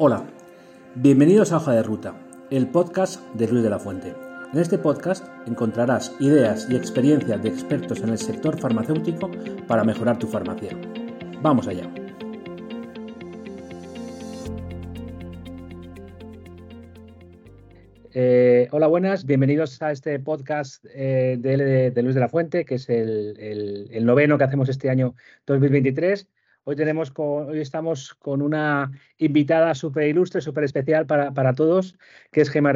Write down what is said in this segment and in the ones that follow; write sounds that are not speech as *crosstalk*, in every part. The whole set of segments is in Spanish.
Hola, bienvenidos a Hoja de Ruta, el podcast de Luis de la Fuente. En este podcast encontrarás ideas y experiencias de expertos en el sector farmacéutico para mejorar tu farmacia. Vamos allá. Eh, hola, buenas, bienvenidos a este podcast eh, de, Luis de la Fuente, que es el, noveno que hacemos este año 2023. Hoy, tenemos hoy estamos con una invitada súper ilustre, súper especial para, todos, que es Gemma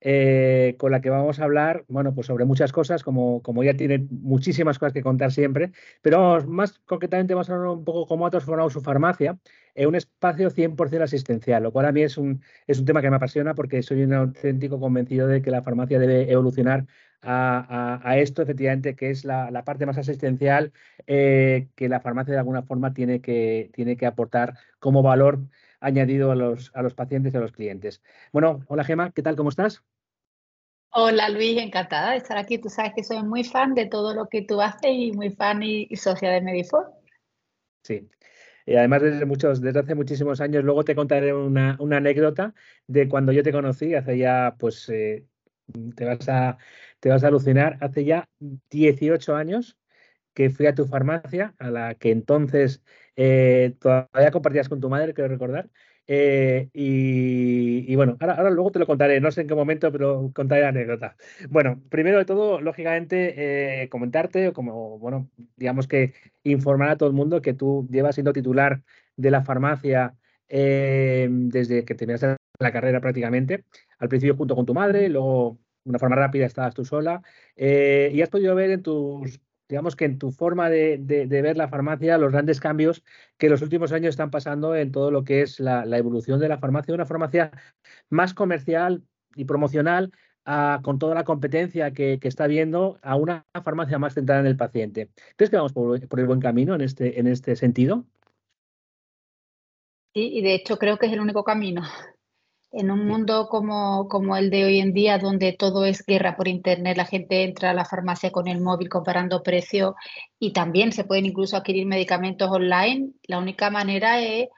eh, con la que vamos a hablar, bueno, pues sobre muchas cosas, como, como ella tiene muchísimas cosas que contar siempre, pero más concretamente vamos a hablar un poco cómo ha transformado su farmacia en un espacio 100% asistencial, lo cual a mí es un, es un tema que me apasiona porque soy un auténtico convencido de que la farmacia debe evolucionar a, esto, efectivamente, que es la, parte más asistencial eh, que la farmacia de alguna forma tiene que, tiene que aportar como valor añadido a los, a los pacientes y a los clientes. Bueno, hola Gema, ¿qué tal? ¿Cómo estás? Hola Luis, encantada de estar aquí. Tú sabes que soy muy fan de todo lo que tú haces y muy fan y, socia de Medifor. Sí, y además desde muchos, desde hace muchísimos años, luego te contaré una, anécdota de cuando yo te conocí, hace ya, pues, eh, te vas a, te vas a alucinar, hace ya 18 años que fui a tu farmacia, a la que entonces eh, todavía compartías con tu madre, quiero recordar. Eh, y, bueno, ahora, luego te lo contaré, no sé en qué momento, pero contaré la anécdota. Bueno, primero de todo, lógicamente, eh, comentarte, como, bueno, digamos que informar a todo el mundo que tú llevas siendo titular de la farmacia desde que terminaste la carrera prácticamente, al principio junto con tu madre, luego de una forma rápida estabas tú sola, y has podido ver en tus, digamos que en tu forma de, ver la farmacia, los grandes cambios que los últimos años están pasando en todo lo que es la, evolución de la farmacia, una farmacia más comercial y promocional, con toda la competencia que, está viendo, a una farmacia más centrada en el paciente. ¿Crees que vamos por, el buen camino en este, en este sentido? Sí, y de hecho creo que es el único camino. En un mundo como, como, el de hoy en día, donde todo es guerra por Internet, la gente entra a la farmacia con el móvil comparando precios y también se pueden incluso adquirir medicamentos online, la única manera es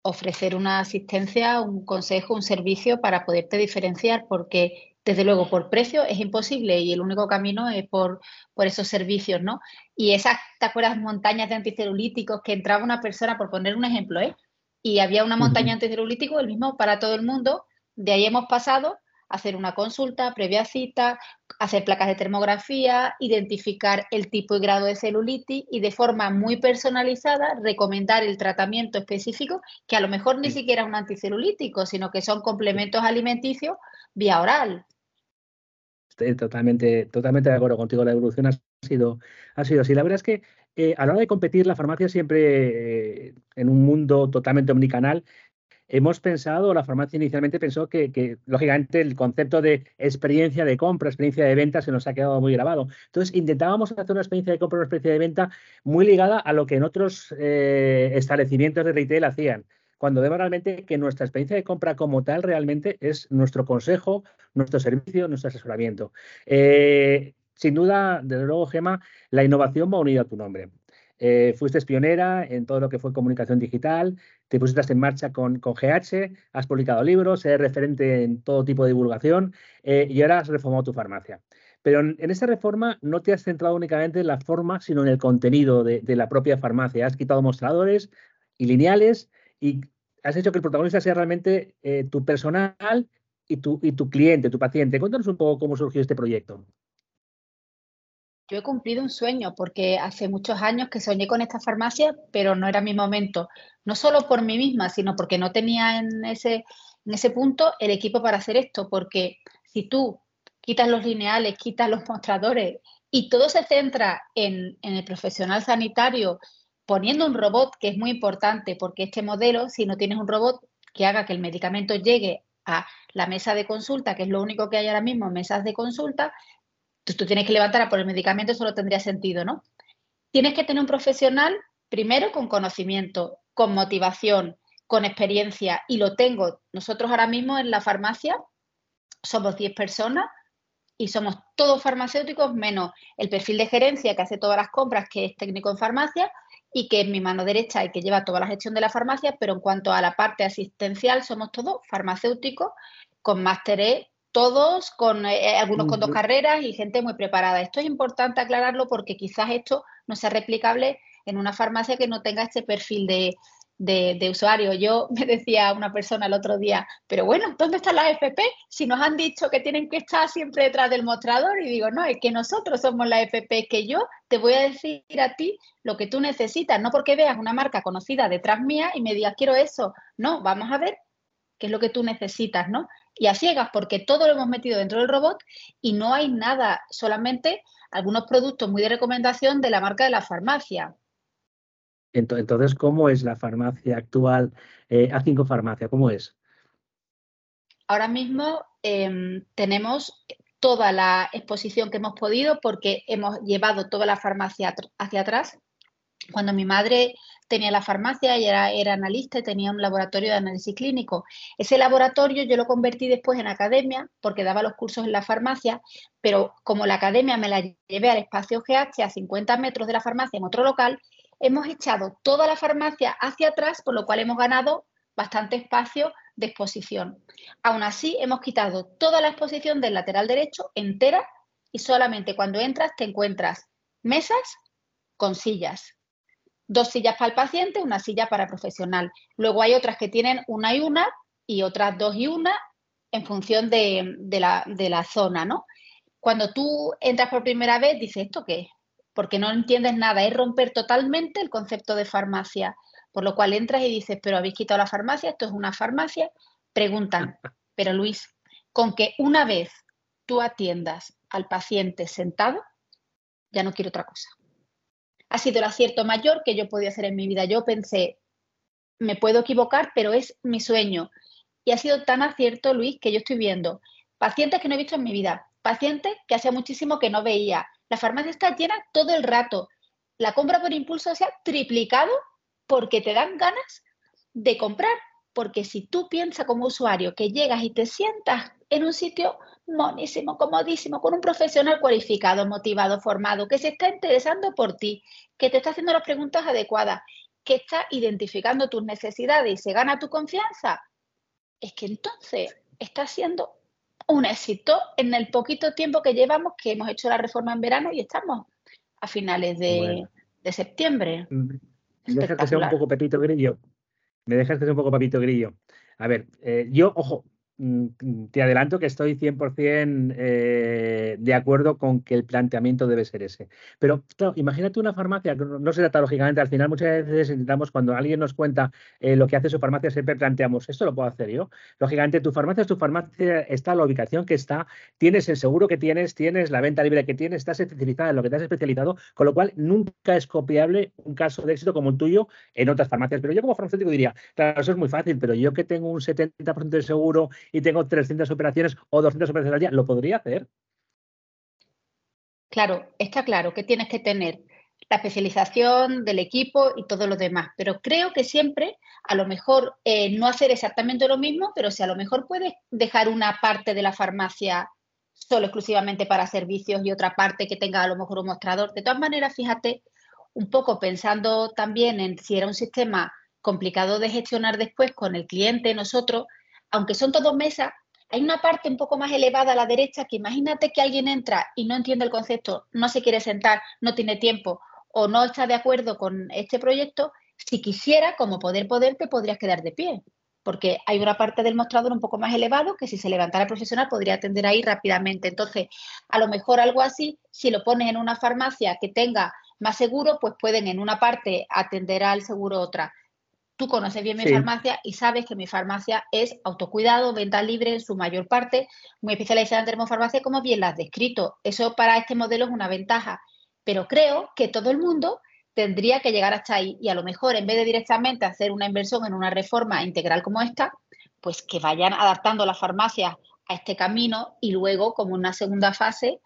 ofrecer una asistencia, un consejo, un servicio para poderte diferenciar, porque desde luego por precio es imposible y el único camino es por, por esos servicios, ¿no? Y esas, ¿te acuerdas? Montañas de anticelulíticos que entraba una persona, por poner un ejemplo, ¿eh? Y había una montaña anticelulítico, el mismo para todo el mundo. De ahí hemos pasado a hacer una consulta previa cita, hacer placas de termografía, identificar el tipo y grado de celulitis y de forma muy personalizada recomendar el tratamiento específico que a lo mejor ni siquiera es un anticelulítico, sino que son complementos alimenticios vía oral. Estoy totalmente, totalmente de acuerdo contigo. La evolución ha sido, ha sido así. La verdad es que eh, a la hora de competir, la farmacia siempre, eh, en un mundo totalmente omnicanal, hemos pensado, la farmacia inicialmente pensó que, lógicamente, el concepto de experiencia de compra, experiencia de venta, se nos ha quedado muy grabado. Entonces, intentábamos hacer una experiencia de compra, una experiencia de venta muy ligada a lo que en otros eh, establecimientos de retail hacían cuando vemos realmente que nuestra experiencia de compra como tal realmente es nuestro consejo, nuestro servicio, nuestro asesoramiento. Sin duda, desde luego, Gema, la innovación va unida a tu nombre. Eh, fuiste pionera en todo lo que fue comunicación digital, te pusiste en marcha con, GH, has publicado libros, eres referente en todo tipo de divulgación eh, y ahora has reformado tu farmacia. Pero en, esta reforma no te has centrado únicamente en la forma, sino en el contenido de, la propia farmacia. Has quitado mostradores y lineales y has hecho que el protagonista sea realmente eh, tu personal y tu, y tu cliente, tu paciente. Cuéntanos un poco cómo surgió este proyecto yo he cumplido un sueño porque hace muchos años que soñé con esta farmacia, pero no era mi momento, no solo por mí misma, sino porque no tenía en ese, en ese punto el equipo para hacer esto, porque si tú quitas los lineales, quitas los mostradores y todo se centra en, en el profesional sanitario poniendo un robot, que es muy importante, porque este modelo, si no tienes un robot que haga que el medicamento llegue a la mesa de consulta, que es lo único que hay ahora mismo mesas de consulta, entonces tú tienes que levantar a por el medicamento, eso tendría sentido, ¿no? Tienes que tener un profesional, primero con conocimiento, con motivación, con experiencia, y lo tengo. Nosotros ahora mismo en la farmacia somos 10 personas y somos todos farmacéuticos menos el perfil de gerencia que hace todas las compras, que es técnico en farmacia, y que es mi mano derecha y que lleva toda la gestión de la farmacia, pero en cuanto a la parte asistencial somos todos farmacéuticos con másteres todos, con eh, eh, algunos con dos carreras y gente muy preparada. Esto es importante aclararlo porque quizás esto no sea replicable en una farmacia que no tenga este perfil de, de, usuario. Yo *laughs* me decía una persona el otro día, pero bueno, ¿dónde están las FP? Si nos han dicho que tienen que estar siempre detrás del mostrador y digo, no, es que nosotros somos la FP, que yo te voy a decir a ti lo que tú necesitas, no porque veas una marca conocida detrás mía y me digas, quiero eso. No, vamos a ver qué es lo que tú necesitas, ¿no? Y a ciegas, porque todo lo hemos metido dentro del robot y no hay nada, solamente algunos productos muy de recomendación de la marca de la farmacia. Entonces, ¿cómo es la farmacia actual? Eh, A5 Farmacia, ¿cómo es? Ahora mismo em, tenemos toda la exposición que hemos podido porque hemos llevado toda la farmacia hacia atrás. Cuando mi madre tenía la farmacia, y era, era analista y tenía un laboratorio de análisis clínico. Ese laboratorio yo lo convertí después en academia porque daba los cursos en la farmacia, pero como la academia me la llevé al espacio GH a 50 metros de la farmacia en otro local, hemos echado toda la farmacia hacia atrás, por lo cual hemos ganado bastante espacio de exposición. Aún así, hemos quitado toda la exposición del lateral derecho entera y solamente cuando entras te encuentras mesas con sillas. Dos sillas para el paciente, una silla para el profesional. Luego hay otras que tienen una y una y otras dos y una en función de, la, de la zona, ¿no? Cuando tú entras por primera vez, dices, ¿esto qué es? porque no entiendes nada, es romper totalmente el concepto de farmacia, por lo cual entras y dices, pero habéis quitado la farmacia, esto es una farmacia, preguntan, *laughs* pero Luis, con que una vez tú atiendas al paciente sentado, ya no quiero otra cosa. Ha sido el acierto mayor que yo podía hacer en mi vida. Yo pensé, me puedo equivocar, pero es mi sueño. Y ha sido tan acierto, Luis, que yo estoy viendo pacientes que no he visto en mi vida, pacientes que hacía muchísimo que no veía, la farmacia está llena todo el rato. La compra por impulso se ha triplicado porque te dan ganas de comprar. Porque si tú piensas como usuario que llegas y te sientas en un sitio monísimo, comodísimo, con un profesional cualificado, motivado, formado, que se está interesando por ti, que te está haciendo las preguntas adecuadas, que está identificando tus necesidades y se gana tu confianza, es que entonces está siendo un éxito en el poquito tiempo que llevamos, que hemos hecho la reforma en verano y estamos a finales de, septiembre. Me dejas que sea un poco Pepito Grillo. Me dejas que sea un poco Papito Grillo. A ver, eh, yo, ojo, Mm, te adelanto que estoy 100% eh, de acuerdo con que el planteamiento debe ser ese. Pero claro, imagínate una farmacia, no, se trata lógicamente, al final muchas veces intentamos, cuando alguien nos cuenta eh, lo que hace su farmacia, siempre planteamos, esto lo puedo hacer yo. Lógicamente, tu farmacia es tu farmacia, está la ubicación que está, tienes el seguro que tienes, tienes la venta libre que tienes, estás especializada en lo que te has especializado, con lo cual nunca es copiable un caso de éxito como el tuyo en otras farmacias. Pero yo como farmacéutico diría, claro, eso es muy fácil, pero yo que tengo un 70% de seguro y tengo 300 operaciones o 200 operaciones al día, ¿lo podría hacer? Claro, está claro que tienes que tener la especialización del equipo y todo lo demás, pero creo que siempre, a lo mejor, eh, no hacer exactamente lo mismo, pero si a lo mejor puedes dejar una parte de la farmacia solo exclusivamente para servicios y otra parte que tenga a lo mejor un mostrador. De todas maneras, fíjate, un poco pensando también en si era un sistema complicado de gestionar después con el cliente, nosotros, aunque son todos mesas, hay una parte un poco más elevada a la derecha que imagínate que alguien entra y no entiende el concepto, no se quiere sentar, no tiene tiempo o no está de acuerdo con este proyecto, si quisiera, como poder poder, te podrías quedar de pie. Porque hay una parte del mostrador un poco más elevado que si se levantara profesional podría atender ahí rápidamente. Entonces, a lo mejor algo así, si lo pones en una farmacia que tenga más seguro, pues pueden en una parte atender al seguro otra. Tú conoces bien mi farmacia y sabes que mi farmacia es autocuidado, venta libre en su mayor parte, muy especializada en termofarmacia, como bien la has descrito. Eso para este modelo es una ventaja. Pero creo que todo el mundo tendría que llegar hasta ahí y a lo mejor en vez de directamente hacer una inversión en una reforma integral como esta, pues que vayan adaptando las farmacias a este camino y luego, como una segunda fase,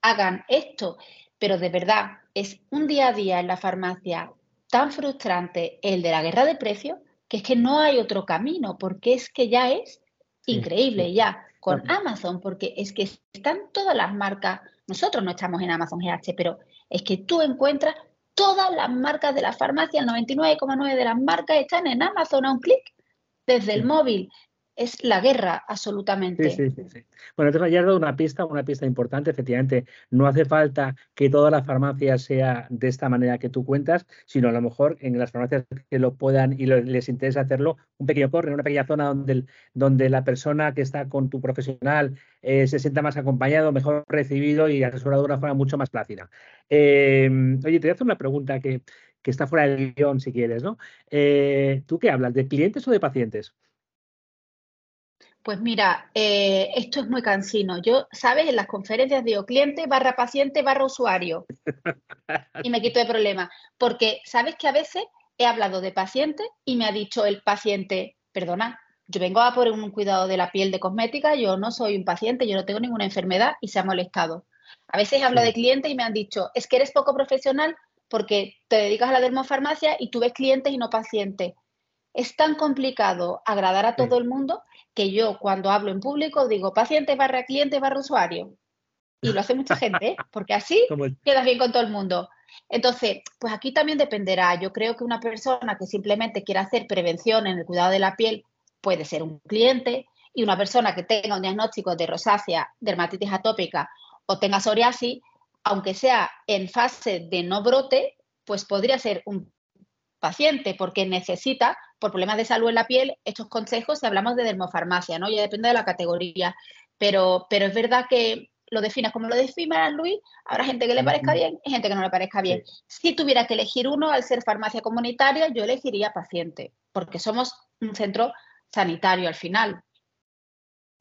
hagan esto. Pero de verdad, es un día a día en la farmacia tan frustrante el de la guerra de precios que es que no hay otro camino, porque es que ya es increíble ya con Amazon, porque es que están todas las marcas, nosotros no estamos en Amazon GH, pero es que tú encuentras todas las marcas de la farmacia, el 99,9 de las marcas están en Amazon a un clic desde el móvil es la guerra, absolutamente. Sí, sí, sí. Bueno, entonces ya has dado una pista, una pista importante. Efectivamente, no hace falta que toda la farmacia sea de esta manera que tú cuentas, sino a lo mejor en las farmacias que lo puedan y les interesa hacerlo, un pequeño corre, una pequeña zona donde, donde la persona que está con tu profesional eh, se sienta más acompañado, mejor recibido y asesorado de una forma mucho más plácida. Em, oye, te voy a hacer una pregunta que, que está fuera del guion, si quieres, ¿no? Eh, ¿Tú qué hablas? ¿De clientes o de pacientes? Pues mira, eh, esto es muy cansino. Yo, ¿sabes? En las conferencias digo cliente barra paciente barra usuario *laughs* y me quito de problema. Porque, ¿sabes que a veces he hablado de paciente y me ha dicho el paciente, perdona, yo vengo a por un cuidado de la piel de cosmética, yo no soy un paciente, yo no tengo ninguna enfermedad y se ha molestado. A veces hablo de cliente y me han dicho, es que eres poco profesional porque te dedicas a la dermofarmacia y tú ves clientes y no pacientes. Es tan complicado agradar a todo el mundo que yo cuando hablo en público digo paciente barra cliente barra usuario. Y lo hace mucha *laughs* gente, ¿eh? porque así quedas bien con todo el mundo. Entonces, pues aquí también dependerá. Yo creo que una persona que simplemente quiera hacer prevención en el cuidado de la piel puede ser un cliente y una persona que tenga un diagnóstico de rosácea, dermatitis atópica o tenga psoriasis, aunque sea en fase de no brote, pues podría ser un paciente porque necesita por problemas de salud en la piel, estos consejos si hablamos de dermofarmacia, ¿no? Ya depende de la categoría. Pero, pero es verdad que lo defines como lo define Luis, habrá gente que le parezca bien y gente que no le parezca bien. Si tuviera que elegir uno, al ser farmacia comunitaria, yo elegiría paciente, porque somos un centro sanitario al final.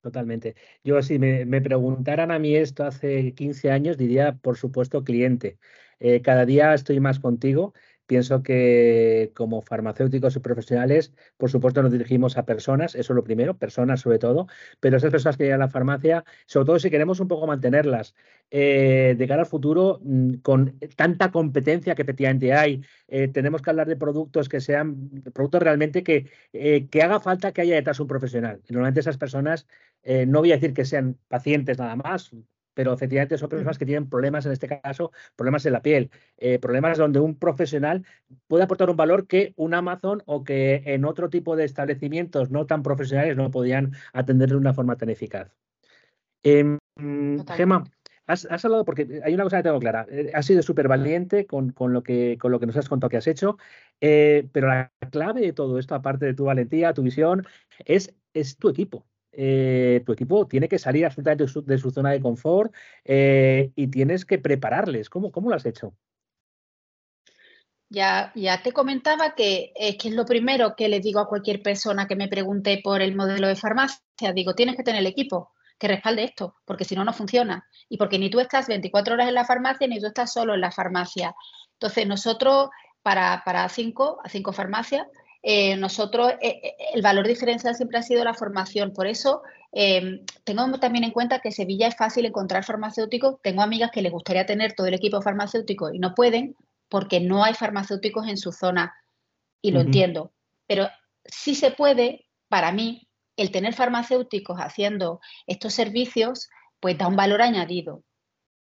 Totalmente. Yo si me, preguntaran a mí esto hace 15 años, diría, por supuesto, cliente. Eh, cada día estoy más contigo Pienso que como farmacéuticos y profesionales, por supuesto, nos dirigimos a personas, eso es lo primero, personas sobre todo, pero esas personas que llegan a la farmacia, sobre todo si queremos un poco mantenerlas eh, de cara al futuro, mm, con tanta competencia que efectivamente hay, eh, tenemos que hablar de productos que sean productos realmente que, eh, que haga falta que haya detrás un profesional. Y normalmente esas personas, no voy a decir que sean pacientes nada más, pero efectivamente son personas que tienen problemas, en este caso, problemas en la piel, eh, problemas donde un profesional puede aportar un valor que un Amazon o que en otro tipo de establecimientos no tan profesionales no podían atender de una forma tan eficaz. Eh, Gema, has, hablado, porque hay una cosa que tengo clara, eh, has sido súper valiente con, lo que, con lo que nos has contado que has hecho, eh, pero la clave de todo esto, aparte de tu valentía, tu visión, es, es tu equipo. Eh, tu equipo tiene que salir absolutamente de su, zona de confort eh, y tienes que prepararles. ¿Cómo, ¿Cómo, lo has hecho? Ya, ya te comentaba que, es que es lo primero que le digo a cualquier persona que me pregunte por el modelo de farmacia. Digo, tienes que tener el equipo que respalde esto, porque si no, no funciona. Y porque ni tú estás 24 horas en la farmacia, ni tú estás solo en la farmacia. Entonces, nosotros, para, para cinco, a cinco farmacias, eh, nosotros eh, eh, el valor diferencial siempre ha sido la formación. Por eso tengo también en cuenta que Sevilla es fácil encontrar farmacéuticos. Tengo amigas que les gustaría tener todo el equipo farmacéutico y no pueden porque no hay farmacéuticos en su zona. Y lo entiendo. Pero sí se puede, para mí, el tener farmacéuticos haciendo estos servicios, pues da un valor añadido.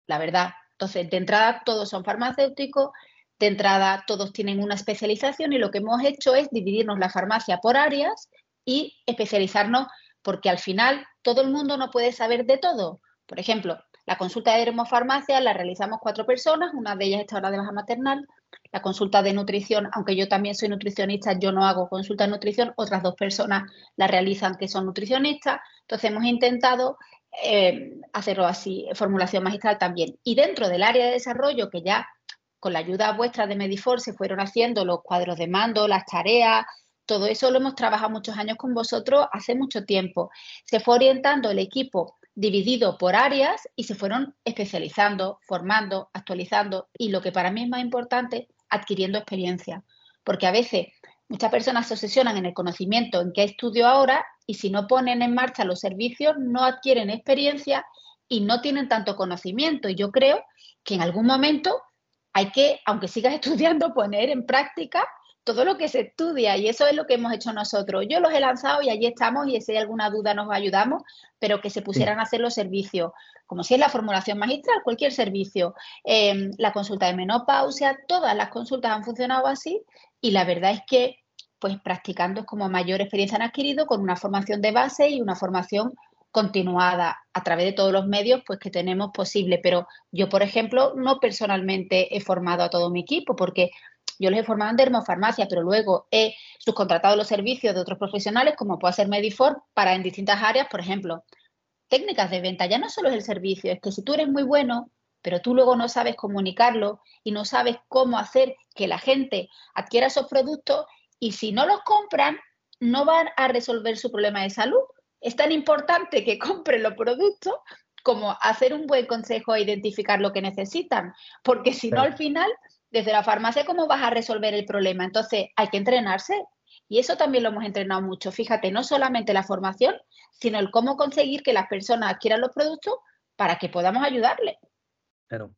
La verdad. Entonces, de entrada, todos son farmacéuticos, de entrada todos tienen una especialización y lo que hemos hecho es dividirnos la farmacia por áreas y especializarnos porque al final todo el mundo no puede saber de todo. Por ejemplo, la consulta de dermofarmacia la realizamos cuatro personas, una de ellas está ahora de baja maternal. La consulta de nutrición, aunque yo también soy nutricionista, yo no hago consulta de nutrición, otras dos personas la realizan que son nutricionistas. Entonces hemos intentado eh, hacerlo así, formulación magistral también. Y dentro del área de desarrollo, que ya con la ayuda vuestra de Medifor se fueron haciendo los cuadros de mando, las tareas, todo eso lo hemos trabajado muchos años con vosotros hace mucho tiempo. Se fue orientando el equipo dividido por áreas y se fueron especializando, formando, actualizando y lo que para mí es más importante, adquiriendo experiencia. Porque a veces muchas personas se obsesionan en el conocimiento en qué estudio ahora y si no ponen en marcha los servicios no adquieren experiencia y no tienen tanto conocimiento. Y yo creo que en algún momento hay que, aunque sigas *laughs* estudiando, poner en práctica todo lo que se estudia y eso es lo que hemos hecho nosotros. Yo los he lanzado y allí estamos y si hay alguna duda nos ayudamos, pero que se pusieran a hacer los servicios, como si es la formulación magistral, cualquier servicio, em, la consulta de menopausia, todas las consultas han funcionado así y la verdad es que pues practicando es como mayor experiencia han adquirido con una formación de base y una formación continuada a través de todos los medios pues que tenemos posible. Pero yo, por ejemplo, no personalmente he formado a todo mi equipo porque yo les he formado en dermofarmacia, pero luego he subcontratado los servicios de otros profesionales, como puede ser Medifor, para en distintas áreas, por ejemplo, técnicas de venta. Ya no solo es el servicio, es que si tú eres muy bueno, pero tú luego no sabes comunicarlo y no sabes cómo hacer que la gente adquiera esos productos y si no los compran, no van a resolver su problema de salud. Es tan importante que compren los productos como hacer un buen consejo e identificar lo que necesitan, porque si no al final desde la farmacia cómo vas a resolver el problema. Entonces, hay que entrenarse. Y eso también lo hemos entrenado mucho. Fíjate, no solamente la formación, sino el cómo conseguir que las personas adquieran los productos para que podamos ayudarles. Claro.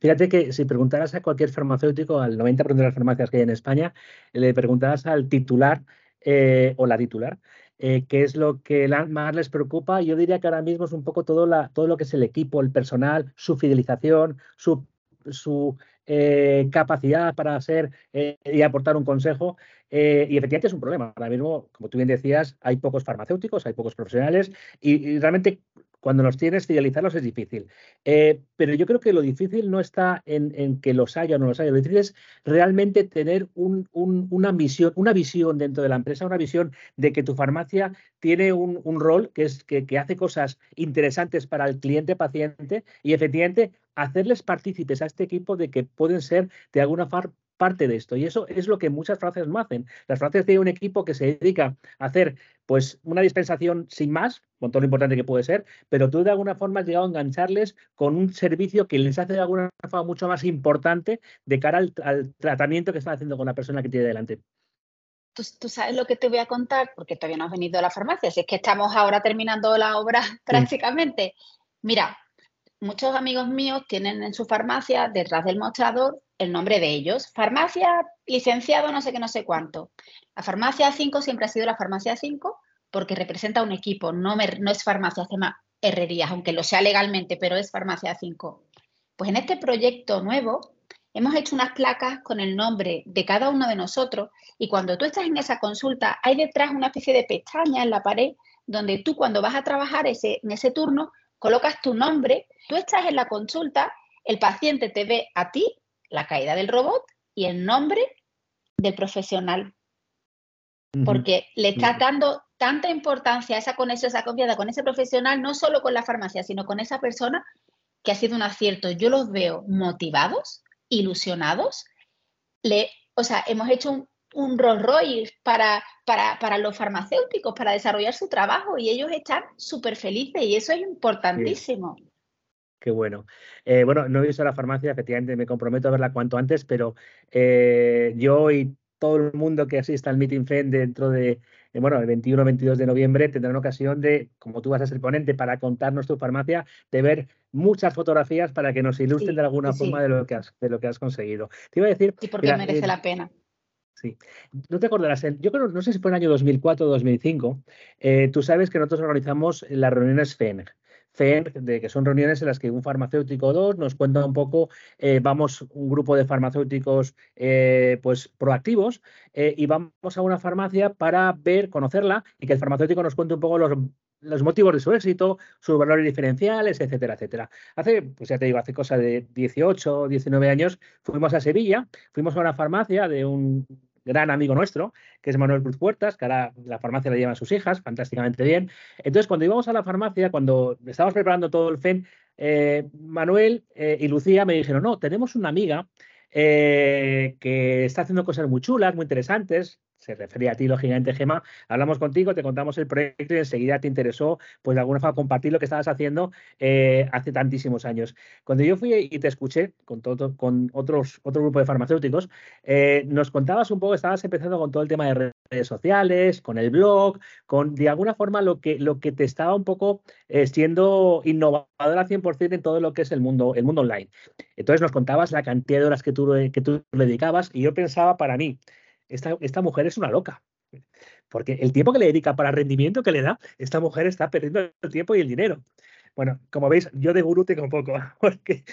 Fíjate que si preguntaras a cualquier farmacéutico, al 90% de las farmacias que hay en España, le preguntaras al titular eh, o la titular, eh, qué es lo que más les preocupa, yo diría que ahora mismo es un poco todo, la, todo lo que es el equipo, el personal, su fidelización, su, su eh, capacidad para hacer eh, y aportar un consejo. Y efectivamente es un problema. Ahora mismo, como tú bien decías, hay pocos farmacéuticos, hay pocos profesionales y, realmente cuando los tienes, fidelizarlos es difícil. pero yo creo que lo difícil no está en, que los haya o no los haya. Lo difícil es realmente tener una, visión, una visión dentro de la empresa, una visión de que tu farmacia tiene un, rol que, es, que, que hace cosas interesantes para el cliente paciente y efectivamente hacerles partícipes a este equipo de que pueden ser de alguna parte de esto. Y eso es lo que muchas farmacias no hacen. Las farmacias tienen un equipo que se dedica a hacer pues una dispensación sin más, con todo lo importante que puede ser, pero tú de alguna forma has llegado a engancharles con un servicio que les hace de alguna forma mucho más importante de cara al, tratamiento que están haciendo con la persona que tiene delante. Tú, sabes lo que te voy a contar, porque todavía no has venido a la farmacia, si es que estamos ahora terminando la obra *laughs* prácticamente. Mira, muchos amigos míos tienen en su farmacia, detrás del mostrador, el nombre de ellos. Farmacia, licenciado, no sé qué, no sé cuánto. La farmacia 5 siempre ha sido la farmacia 5 porque representa un equipo, no, no es farmacia, se llama herrerías, aunque lo sea legalmente, pero es farmacia 5. Pues en este proyecto nuevo hemos hecho unas placas con el nombre de cada uno de nosotros y cuando tú estás en esa consulta hay detrás una especie de pestaña en la pared donde tú cuando vas a trabajar ese, en ese turno colocas tu nombre, tú estás en la consulta, el paciente te ve a ti, la caída del robot y el nombre del profesional. Porque le estás dando tanta importancia a esa conexión, esa confianza con ese profesional, no solo con la farmacia, sino con esa persona que ha sido un acierto. Yo los veo motivados, ilusionados. Le, o sea, hemos hecho un, un Rolls Royce para, para, los farmacéuticos, para desarrollar su trabajo y ellos están súper felices y eso es importantísimo. Qué bueno. Eh, bueno, no he visto la farmacia, efectivamente me comprometo a verla cuanto antes, pero eh, yo y todo el mundo que asista al Meeting FEN dentro de, eh, bueno, el 21-22 de noviembre tendrán ocasión de, como tú vas a ser ponente para contarnos tu farmacia, de ver muchas fotografías para que nos ilustren de alguna forma de lo que has de lo que has conseguido. Te iba a decir, sí, porque merece la pena. Sí. No te acordarás, yo creo, no sé si fue en el año 2004 o 2005, eh, tú sabes que nosotros organizamos las reuniones FEN. FEN, de, que son reuniones en las que un farmacéutico o dos nos cuenta un poco, eh, vamos un grupo de farmacéuticos eh, pues proactivos y vamos a una farmacia para ver, conocerla y que el farmacéutico nos cuente un poco los, los motivos de su éxito, sus valores diferenciales, etcétera, etcétera. Hace, pues ya te digo, hace cosa de 18 o 19 años fuimos a Sevilla, fuimos a una farmacia de un gran amigo nuestro, que es Manuel Cruz Puertas, que ahora la farmacia la llevan sus hijas, fantásticamente bien. Entonces, cuando íbamos a la farmacia, cuando estábamos preparando todo el FEN, eh, Manuel eh, y Lucía me dijeron, no, tenemos una amiga eh, que está haciendo cosas muy chulas, muy interesantes, se refería a ti, lógicamente, Gema, hablamos contigo, te contamos el proyecto y enseguida te interesó, pues de alguna forma, compartir lo que estabas haciendo eh, hace tantísimos años. Cuando yo fui y te escuché con, todo, con otros, otro grupo de farmacéuticos, eh, nos contabas un poco, estabas empezando con todo el tema de redes sociales, con el blog, con de alguna forma lo que, lo que te estaba un poco eh, siendo innovador al 100% en todo lo que es el mundo, el mundo online. Entonces nos contabas la cantidad de horas que tú, que tú dedicabas y yo pensaba para mí, esta, esta mujer es una loca. Porque el tiempo que le dedica para el rendimiento que le da, esta mujer está perdiendo el tiempo y el dinero. Bueno, como veis, yo de gurú tengo un poco, *laughs* porque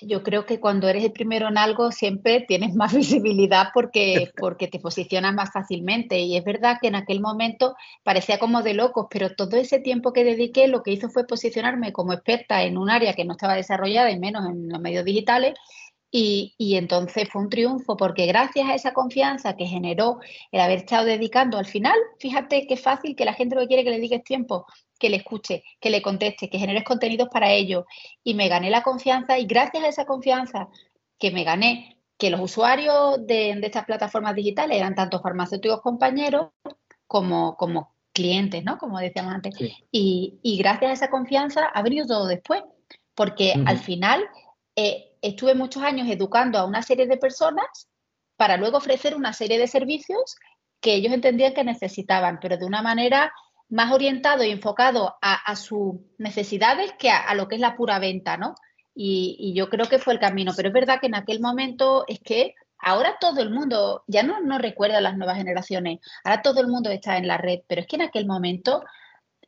yo creo que cuando eres el primero en algo siempre tienes más *laughs* visibilidad porque, *laughs* porque te posicionas más fácilmente. Y es verdad que en aquel momento parecía como de locos, pero todo ese tiempo que dediqué lo que hizo fue posicionarme como experta en un área que no estaba desarrollada y menos en los medios digitales y, entonces fue un triunfo porque gracias a esa confianza que generó el haber estado dedicando al final, fíjate qué fácil que la gente lo que quiere que le digas tiempo, que le escuche, que le conteste, que generes contenidos para ello. Y me gané la confianza y gracias a esa confianza que me gané, que los usuarios de, estas plataformas digitales eran tanto farmacéuticos compañeros como, como clientes, ¿no? Como decíamos antes. Y, gracias a esa confianza ha venido todo después, porque al final... Eh, estuve muchos años educando a una serie de personas para luego ofrecer una serie de servicios que ellos entendían que necesitaban, pero de una manera más orientado y enfocado a, sus necesidades que a, lo que es la pura venta, ¿no? Y, yo creo que fue el camino, pero es verdad que en aquel momento es que ahora todo el mundo, ya no, no recuerda las nuevas generaciones, ahora todo el mundo está en la red, pero es que en aquel momento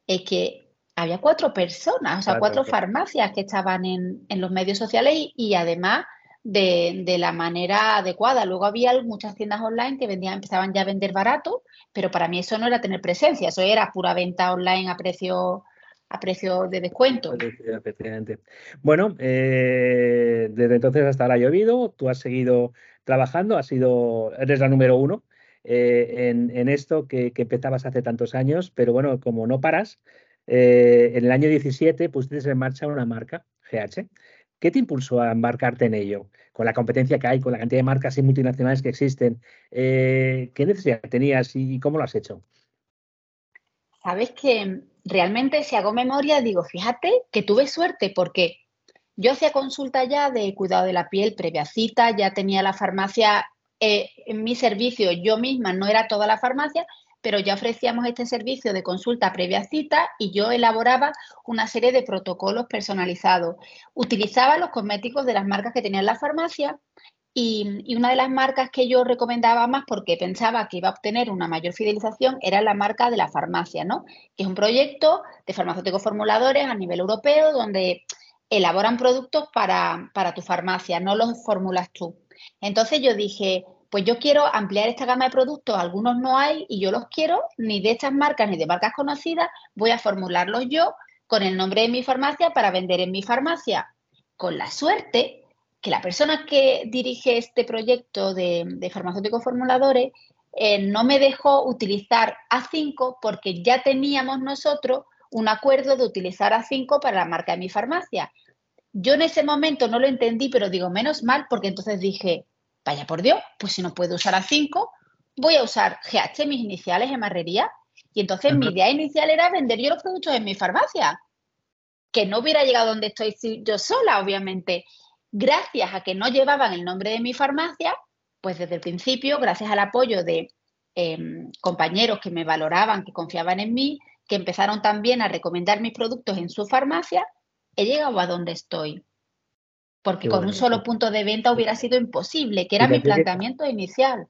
es que había cuatro personas, o sea, cuatro farmacias que estaban en, los medios sociales y, además de, la manera adecuada. Luego había muchas tiendas online que vendían, empezaban ya a vender barato, pero para mí eso no era tener presencia, eso era pura venta online a precio a precio de descuento. Bueno, eh, desde entonces hasta ahora ha llovido, tú has seguido trabajando, has sido, eres la número uno eh, en, esto que, que, empezabas hace tantos años, pero bueno, como no paras, eh, en el año 17 pusiste en marcha una marca, GH. ¿Qué te impulsó a embarcarte en ello? Con la competencia que hay, con la cantidad de marcas y multinacionales que existen, eh, ¿qué necesidad tenías y cómo lo has hecho? Sabes que realmente si hago memoria digo, fíjate que tuve suerte porque yo hacía consulta ya de cuidado de la piel previa cita, ya tenía la farmacia eh, en mi servicio, yo misma no era toda la farmacia, pero ya ofrecíamos este servicio de consulta previa cita y yo elaboraba una serie de protocolos personalizados. Utilizaba los cosméticos de las marcas que tenía en la farmacia y, una de las marcas que yo recomendaba más porque pensaba que iba a obtener una mayor fidelización era la marca de la farmacia, ¿no? Que es un proyecto de farmacéuticos formuladores a nivel europeo donde elaboran productos para, para tu farmacia, no los formulas tú. Entonces yo dije, pues yo quiero ampliar esta gama de productos, algunos no hay y yo los quiero, ni de estas marcas ni de marcas conocidas, voy a formularlos yo con el nombre de mi farmacia para vender en mi farmacia. Con la suerte que la persona que dirige este proyecto de, farmacéuticos formuladores eh, no me dejó utilizar A5 porque ya teníamos nosotros un acuerdo de utilizar A5 para la marca de mi farmacia. Yo en ese momento no lo entendí, pero digo, menos mal, porque entonces dije, Vaya por Dios, pues si no puedo usar A5, voy a usar GH, mis iniciales en marrería. Y entonces mi idea inicial era vender yo los productos en mi farmacia. Que no hubiera llegado donde estoy yo sola, obviamente. Gracias a que no llevaban el nombre de mi farmacia, pues desde el principio, gracias al apoyo de em, compañeros que me valoraban, que confiaban en mí, que empezaron también a recomendar mis productos en su farmacia, he llegado a donde estoy porque con un solo punto de venta hubiera sido imposible, que era mi planteamiento inicial.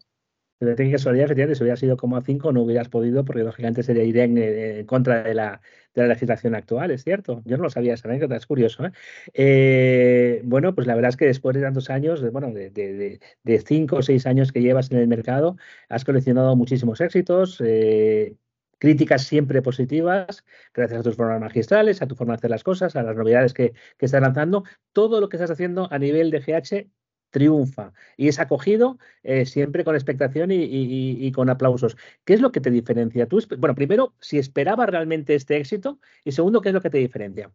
Pero que casualidad, efectivamente, si hubiera sido como a 5 no hubieras podido, porque lógicamente sería ir en, contra de la, de la, legislación actual, es cierto. Yo no lo sabía esa anécdota, es curioso. ¿eh? Eh, bueno, pues la verdad es que después de tantos años, bueno, de, de, cinco o seis años que llevas en el mercado, has coleccionado muchísimos éxitos. Eh, críticas siempre positivas, gracias a tus formas magistrales, a tu forma de hacer las cosas, a las novedades que, estás lanzando. Todo lo que estás haciendo a nivel de GH triunfa y es acogido eh, siempre con expectación y, con aplausos. ¿Qué es lo que te diferencia? Tú, bueno, primero, si esperabas realmente este éxito y segundo, ¿qué es lo que te diferencia?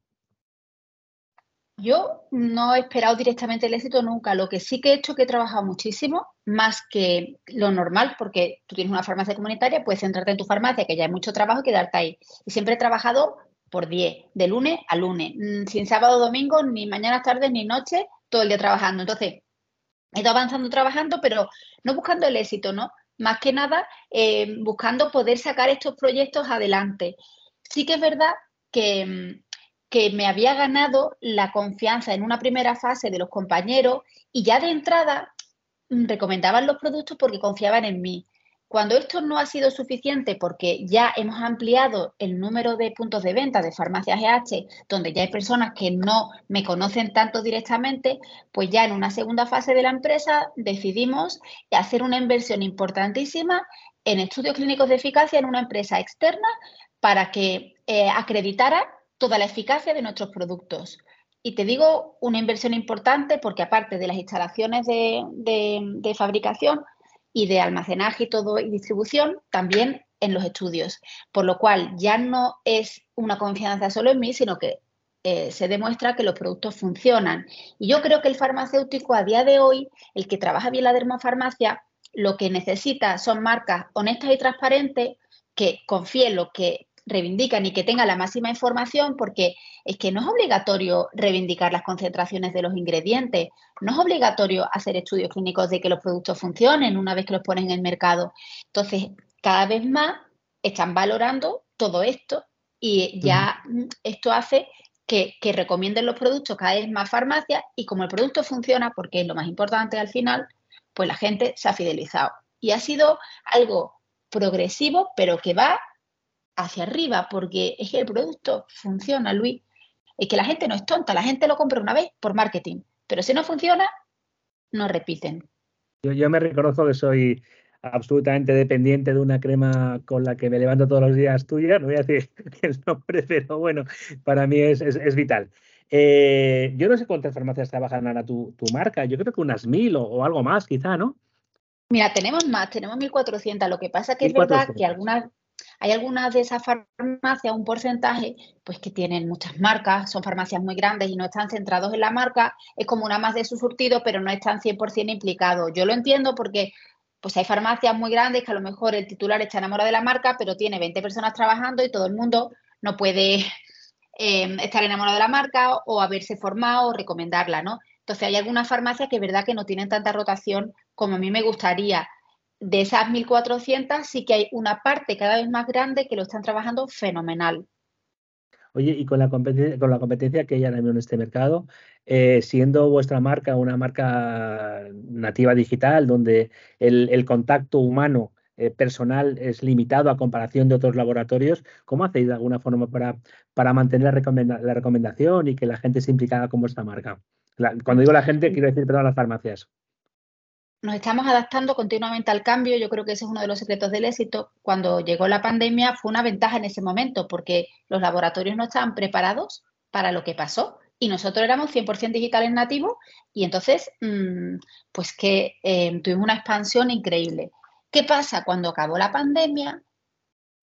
Yo no he esperado directamente el éxito nunca. Lo que sí que he hecho que he trabajado muchísimo, más que lo normal, porque tú tienes una farmacia comunitaria, puedes centrarte en tu farmacia, que ya hay mucho trabajo, y quedarte ahí. Y siempre he trabajado por 10, de lunes a lunes, mm, sin sábado, domingo, ni mañana, tarde, ni noche, todo el día trabajando. Entonces, he ido avanzando trabajando, pero no buscando el éxito, ¿no? Más que nada, eh, buscando poder sacar estos proyectos adelante. Sí que es verdad que mm, que me había ganado la confianza en una primera fase de los compañeros y ya de entrada recomendaban los productos porque confiaban en mí. Cuando esto no ha sido suficiente porque ya hemos ampliado el número de puntos de venta de farmacias GH, donde ya hay personas que no me conocen tanto directamente, pues ya en una segunda fase de la empresa decidimos hacer una inversión importantísima en estudios clínicos de eficacia en una empresa externa para que eh, acreditara toda la eficacia de nuestros productos. Y te digo una inversión importante porque aparte de las instalaciones de fabricación, y de almacenaje y todo y distribución también en los estudios. Por lo cual ya no es una confianza solo en mí, sino que eh, se demuestra que los productos funcionan. Y yo creo que el farmacéutico a día de hoy, el que trabaja bien la dermofarmacia, lo que necesita son marcas honestas y transparentes que confíen lo que reivindican y que tengan la máxima información, porque es que no es obligatorio reivindicar las concentraciones de los ingredientes, no es obligatorio hacer estudios clínicos de que los productos funcionen una vez que los ponen en el mercado. Entonces, cada vez más están valorando todo esto y ya esto hace que, que, recomienden los productos cada vez más farmacias y como el producto funciona, porque es lo más importante al final, pues la gente se ha fidelizado. Y ha sido algo progresivo, pero que va hacia arriba, porque es que el producto funciona, Luis. Es que la gente no es tonta, la gente lo compra una vez por marketing, pero si no funciona, no repiten. Yo, me reconozco que soy absolutamente dependiente de una crema con la que me levanto todos los días tuya, no voy a decir *laughs* el nombre, pero bueno, para mí es, vital. Eh, yo no sé cuántas farmacias trabajan ahora tu, tu marca, yo creo que unas mil o, o, algo más quizá, ¿no? Mira, tenemos más, tenemos 1.400, lo que pasa que es verdad que algunas, hay algunas de esas farmacias, un porcentaje, pues que tienen muchas marcas, son farmacias muy grandes y no están centrados en la marca, es como una más de su surtido, pero no están 100% implicados. Yo lo entiendo porque pues hay farmacias muy grandes que a lo mejor el titular está enamorado de la marca, pero tiene 20 personas trabajando y todo el mundo no puede eh, estar enamorado de la marca o haberse formado o recomendarla, ¿no? Entonces hay algunas farmacias que es verdad que no tienen tanta rotación como a mí me gustaría de esas 1.400 sí que hay una parte cada vez más grande que lo están trabajando fenomenal. Oye, y con la competencia, con la competencia que hay ahora en este mercado, eh, siendo vuestra marca una marca nativa digital, donde el, contacto humano eh, personal es limitado a comparación de otros laboratorios, ¿cómo hacéis de alguna forma para, para mantener la, recomendación y que la gente se implicara con vuestra marca? cuando digo la gente, quiero decir, perdón, las farmacias nos estamos adaptando continuamente al cambio. Yo creo que ese es uno de los secretos del éxito. Cuando llegó la pandemia fue una ventaja en ese momento porque los laboratorios no estaban preparados para lo que pasó y nosotros éramos 100% digitales nativos y entonces, mm, pues que eh, tuvimos una expansión increíble. ¿Qué pasa? Cuando acabó la pandemia,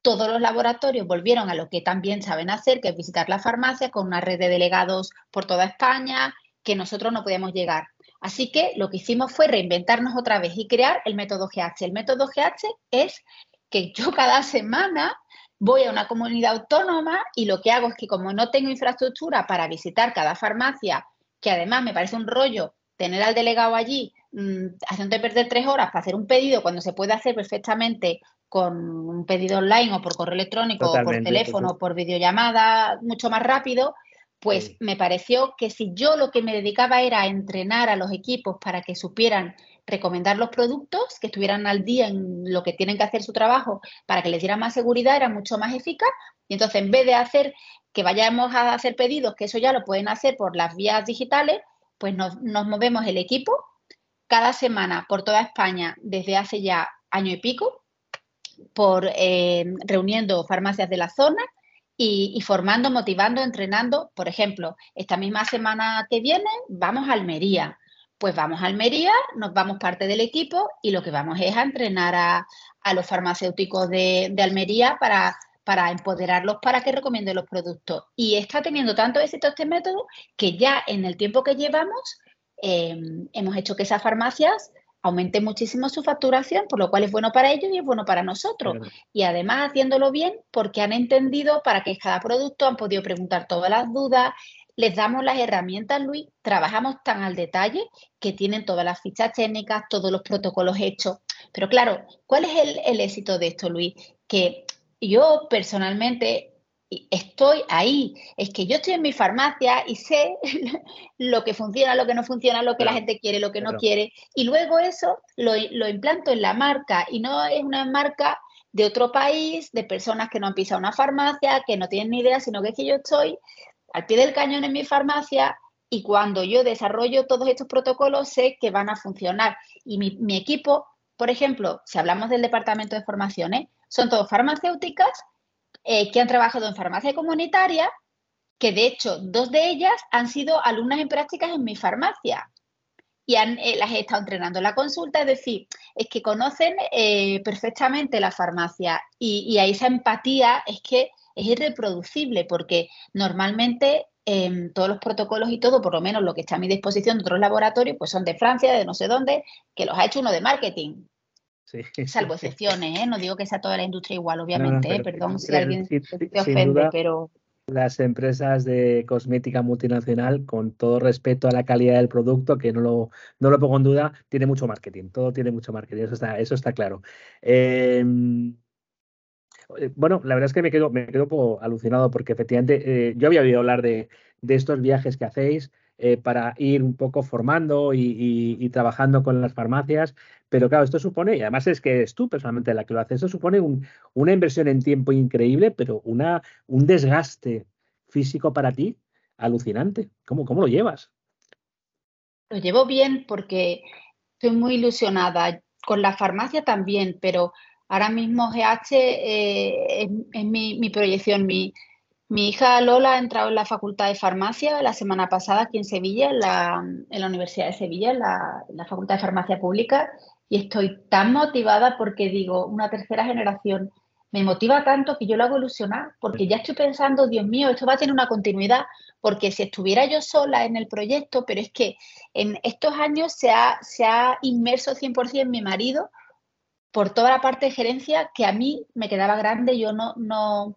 todos los laboratorios volvieron a lo que también saben hacer, que es visitar la farmacia con una red de delegados por toda España, que nosotros no podíamos llegar. Así que lo que hicimos fue reinventarnos otra vez y crear el método GH. El método GH es que yo *laughs* cada semana voy a una comunidad autónoma y lo que hago es que como no tengo infraestructura para visitar cada farmacia, que además me parece un rollo tener al delegado allí mmm, haciendo perder tres horas para hacer un pedido cuando se puede hacer perfectamente con un pedido online o por correo electrónico o por teléfono o por videollamada mucho más rápido, pues me pareció que si yo lo que me dedicaba era a entrenar a los equipos para que supieran recomendar los productos, que estuvieran al día en lo que tienen que hacer su trabajo para que les diera más seguridad, era mucho más eficaz. Y entonces, en vez de hacer que vayamos a hacer pedidos, que eso ya lo pueden hacer por las vías digitales, pues nos, movemos el equipo cada semana por toda España desde hace ya año y pico, por eh, reuniendo farmacias de la zona y, formando, motivando, entrenando. Por ejemplo, esta misma semana que viene vamos a Almería. Pues vamos a Almería, nos vamos parte del equipo y lo que vamos es a entrenar a, los farmacéuticos de, Almería para, para empoderarlos para que recomienden los productos. Y está teniendo tanto éxito este método que ya en el tiempo que llevamos eh, hemos hecho que esas farmacias aumente muchísimo su facturación, por lo cual es bueno para ellos y es bueno para nosotros. Y además haciéndolo bien porque han entendido para que cada producto han podido preguntar todas las dudas, les damos las herramientas, Luis, trabajamos tan al detalle que tienen todas las fichas técnicas, todos los protocolos hechos. Pero claro, ¿cuál es el, el éxito de esto, Luis? Que yo personalmente estoy ahí. Es que yo estoy en mi farmacia y sé *laughs* lo que funciona, lo que no funciona, lo que la gente quiere, lo que no quiere. Y luego eso lo, lo, implanto en la marca y no es una marca de otro país, de personas que no han pisado una farmacia, que no tienen ni idea, sino que es que yo estoy al pie del cañón en mi farmacia y cuando yo desarrollo todos estos protocolos sé que van a funcionar. Y mi, mi equipo, por ejemplo, si hablamos del departamento de formaciones, son todos farmacéuticas eh, que han trabajado en farmacia comunitaria, que de hecho dos de ellas han sido alumnas en prácticas en mi farmacia y eh, las he estado entrenando en la consulta, es decir, es que conocen eh, perfectamente la farmacia y, y esa empatía es que es irreproducible porque normalmente em, todos los protocolos y todo, por lo menos lo que está a mi disposición de otros laboratorios, pues son de Francia, de no sé dónde, que los ha hecho uno de marketing. Salvo *laughs* excepciones, ¿eh? no digo que sea toda la industria igual, obviamente, ¿eh? perdón si alguien se ofende, pero... Las empresas de cosmética multinacional, con todo respeto a la calidad del producto, que no lo, no lo pongo en duda, tiene mucho marketing, todo tiene mucho marketing, eso está, eso está claro. Em, eh, bueno, la verdad es que me quedo, me quedo un poco alucinado porque efectivamente yo había oído hablar de, de estos viajes que hacéis, eh, para ir un poco formando y, trabajando con las farmacias. Pero claro, esto supone, y además es que es tú personalmente la que lo hace, esto supone una inversión en tiempo increíble, pero una, un desgaste físico para ti alucinante. ¿Cómo, cómo lo llevas? Lo llevo bien porque estoy muy ilusionada. Con la farmacia también, pero ahora mismo GH eh, es, mi, mi, proyección, mi, mi hija Lola ha entrado en la Facultad de Farmacia la semana pasada aquí en Sevilla, en la, Universidad de Sevilla, en la, Facultad de Farmacia Pública, y estoy tan motivada porque digo, una tercera generación me motiva tanto que yo lo hago ilusionar, porque ya estoy pensando, Dios mío, esto va a tener una continuidad, porque si estuviera yo sola en el proyecto, pero es que en estos años se ha, se ha inmerso 100% mi marido por toda la parte de gerencia que a mí me quedaba grande, yo no, no,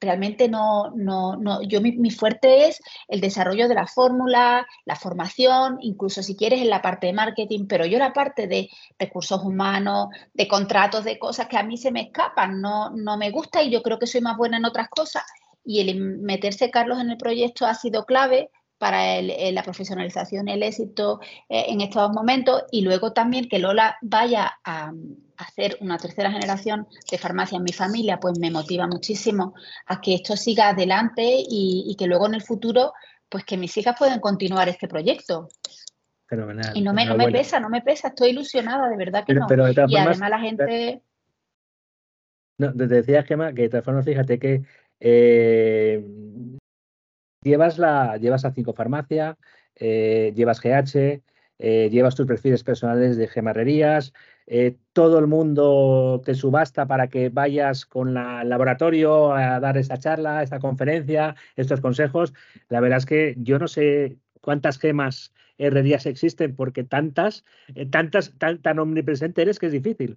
realmente no, no, no yo mi, fuerte es el desarrollo de la fórmula, la formación, incluso si quieres en la parte de marketing, pero yo la parte de recursos humanos, de contratos, de cosas que a mí se me escapan, no, no me gusta y yo creo que soy más buena en otras cosas. Y el meterse Carlos en el proyecto ha sido clave para la profesionalización el éxito eh, en estos momentos y luego también que Lola vaya a, hacer una tercera generación de farmacia en mi familia, pues me motiva muchísimo a que esto siga adelante y, que luego en el futuro, pues que mis hijas puedan continuar este proyecto. Fenomenal. Y no me, no me pesa, no me pesa, estoy ilusionada, de verdad que no. y además la gente... No, te decía, Gemma, que de todas formas, fíjate que eh, llevas, la, llevas a cinco farmacia, eh, llevas GH, eh, llevas tus perfiles personales de gemarrerías, eh, todo el mundo te subasta para que vayas con el laboratorio a dar esa charla, esta conferencia, estos consejos. La verdad es que yo no sé cuántas gemas herrerías existen, porque tantas, eh, tantas, tan, tan omnipresente eres que es difícil.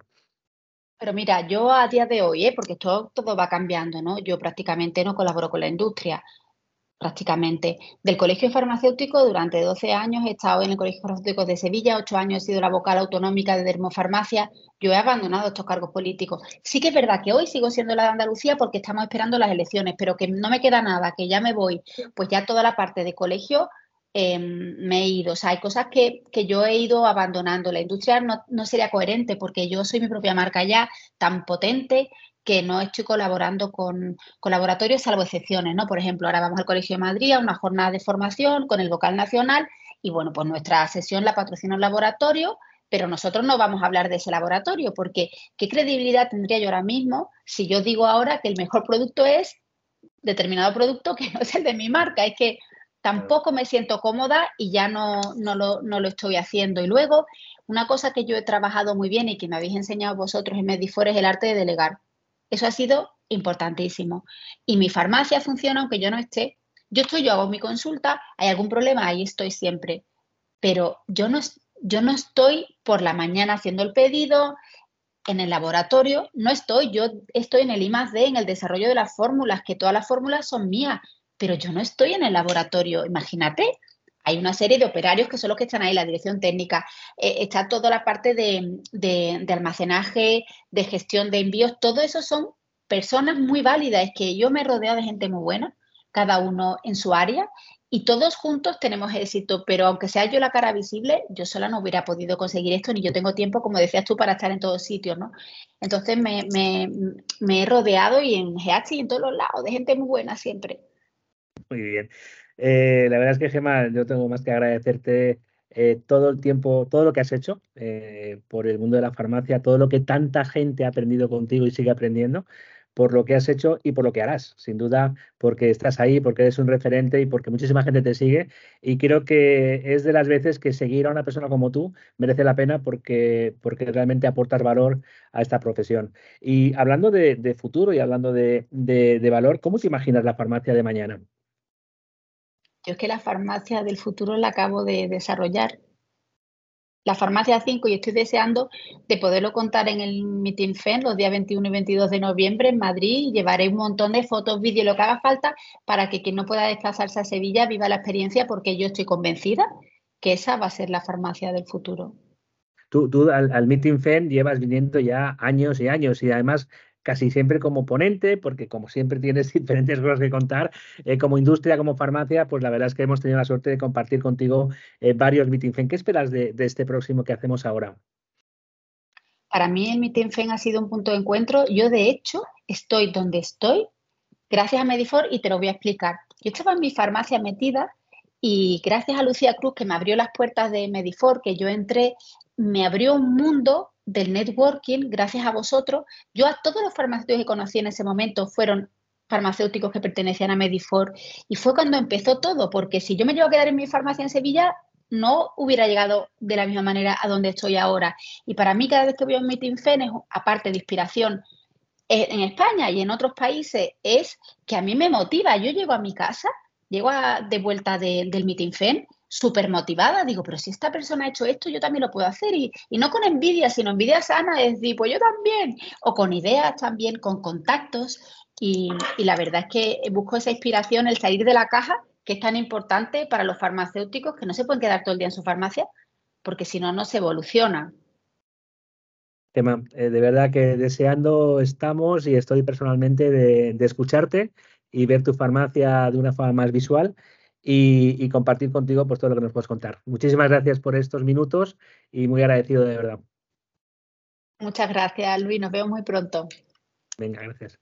Pero mira, yo a día de hoy, porque todo, todo va cambiando, ¿no? Yo prácticamente no colaboro con la industria prácticamente. Del Colegio Farmacéutico, durante 12 años he estado en el Colegio Farmacéutico de Sevilla, 8 años he sido la vocal autonómica de Dermofarmacia, yo he abandonado estos cargos políticos. Sí que es verdad que hoy sigo siendo la de Andalucía porque estamos esperando las elecciones, pero que no me queda nada, que ya me voy, pues ya toda la parte de colegio em, me he ido. O sea, hay cosas que, yo he ido abandonando. La industria no, no, sería coherente porque yo soy mi propia marca ya tan potente que no estoy colaborando con, laboratorios, salvo excepciones, ¿no? Por ejemplo, ahora vamos al Colegio de Madrid a una jornada de formación con el vocal nacional y bueno, pues nuestra sesión la patrocina un laboratorio, pero nosotros no vamos a hablar de ese laboratorio porque ¿qué credibilidad tendría yo ahora mismo si yo digo ahora que el mejor producto es determinado producto que no es el de mi marca? Es que tampoco me siento cómoda y ya no, no, lo, no lo estoy haciendo. Y luego, una cosa que yo he trabajado muy bien y que me habéis enseñado vosotros en Medifor es el arte de delegar. Eso ha sido importantísimo. Y mi farmacia funciona aunque yo no esté. Yo estoy, yo hago mi consulta, hay algún problema, ahí estoy siempre. Pero yo no, yo no estoy por la mañana haciendo el pedido, en el laboratorio, no estoy, yo estoy en el I D, en el desarrollo de las fórmulas, que todas las fórmulas son mías, pero yo no estoy en el laboratorio. Imagínate, hay una serie de operarios que son los que están ahí, la dirección técnica, eh, está toda la parte de, almacenaje, de gestión de envíos, todo eso son personas muy válidas, es que yo me rodeo de gente muy buena, cada uno en su área, y todos juntos tenemos éxito, pero aunque sea yo la cara visible, yo sola no hubiera podido conseguir esto, ni yo tengo tiempo, como decías tú, para estar en todos sitios, ¿no? Entonces me, he rodeado y en GH y en todos los lados de gente muy buena siempre. Muy bien. Eh, la verdad es que, Gemma, yo tengo más que agradecerte eh, todo el tiempo, todo lo que has hecho eh, por el mundo de la farmacia, todo lo que tanta gente ha aprendido contigo y sigue aprendiendo, por lo que has hecho y por lo que harás, sin duda, porque estás ahí, porque eres un referente y porque muchísima gente te sigue. Y creo que es de las veces que seguir a una persona como tú merece la pena porque, porque realmente aportas valor a esta profesión. Y hablando de, futuro y hablando de, de valor, ¿cómo te imaginas la farmacia de mañana? Yo es que la farmacia del futuro la acabo de desarrollar. La farmacia 5 y estoy deseando de poderlo contar en el Meeting FEN los días 21 y 22 de noviembre en Madrid llevaré un montón de fotos, vídeos, lo que haga falta para que quien no pueda desplazarse a Sevilla viva la experiencia porque yo estoy convencida que esa va a ser la farmacia del futuro. Tú, al, al, Meeting FEN llevas viniendo ya años y años y además casi siempre como ponente, porque como siempre tienes *laughs* diferentes cosas que contar, eh, como industria, como farmacia, pues la verdad es que hemos tenido la suerte de compartir contigo eh, varios meetings. ¿Qué esperas de, este próximo que hacemos ahora? Para mí el Meeting FEN ha sido un punto de encuentro. Yo, de hecho, estoy donde estoy gracias a Medifor y te lo voy a explicar. Yo estaba en mi farmacia metida y gracias a Lucía Cruz que me abrió las puertas de Medifor, que yo entré, me abrió un mundo del networking, gracias a vosotros, yo a todos los farmacéuticos que conocí en ese momento fueron farmacéuticos que pertenecían a Medifor y fue cuando empezó todo, porque si yo me llevo a quedar en mi farmacia en Sevilla, no hubiera llegado de la misma manera a donde estoy ahora. Y para mí cada vez que veo un Meeting FEN, aparte de inspiración en España y en otros países, es que a mí me motiva. Yo llego a mi casa, llego de vuelta del Meeting FEN súper motivada, digo, pero si esta persona ha hecho esto, yo también lo puedo hacer. Y, no con envidia, sino envidia sana, es decir, pues yo también. O con ideas también, con contactos. Y, la verdad es que busco esa inspiración, el salir de la caja, que es tan importante para los farmacéuticos, que no se pueden quedar todo el día en su farmacia, porque si no, no se evoluciona. Tema, eh, de verdad que deseando estamos y estoy personalmente de, de escucharte y ver tu farmacia de una forma más visual y, compartir contigo pues, todo lo que nos puedes contar. Muchísimas gracias por estos minutos y muy agradecido de verdad. Muchas gracias, Luis. Nos vemos muy pronto. Venga, gracias.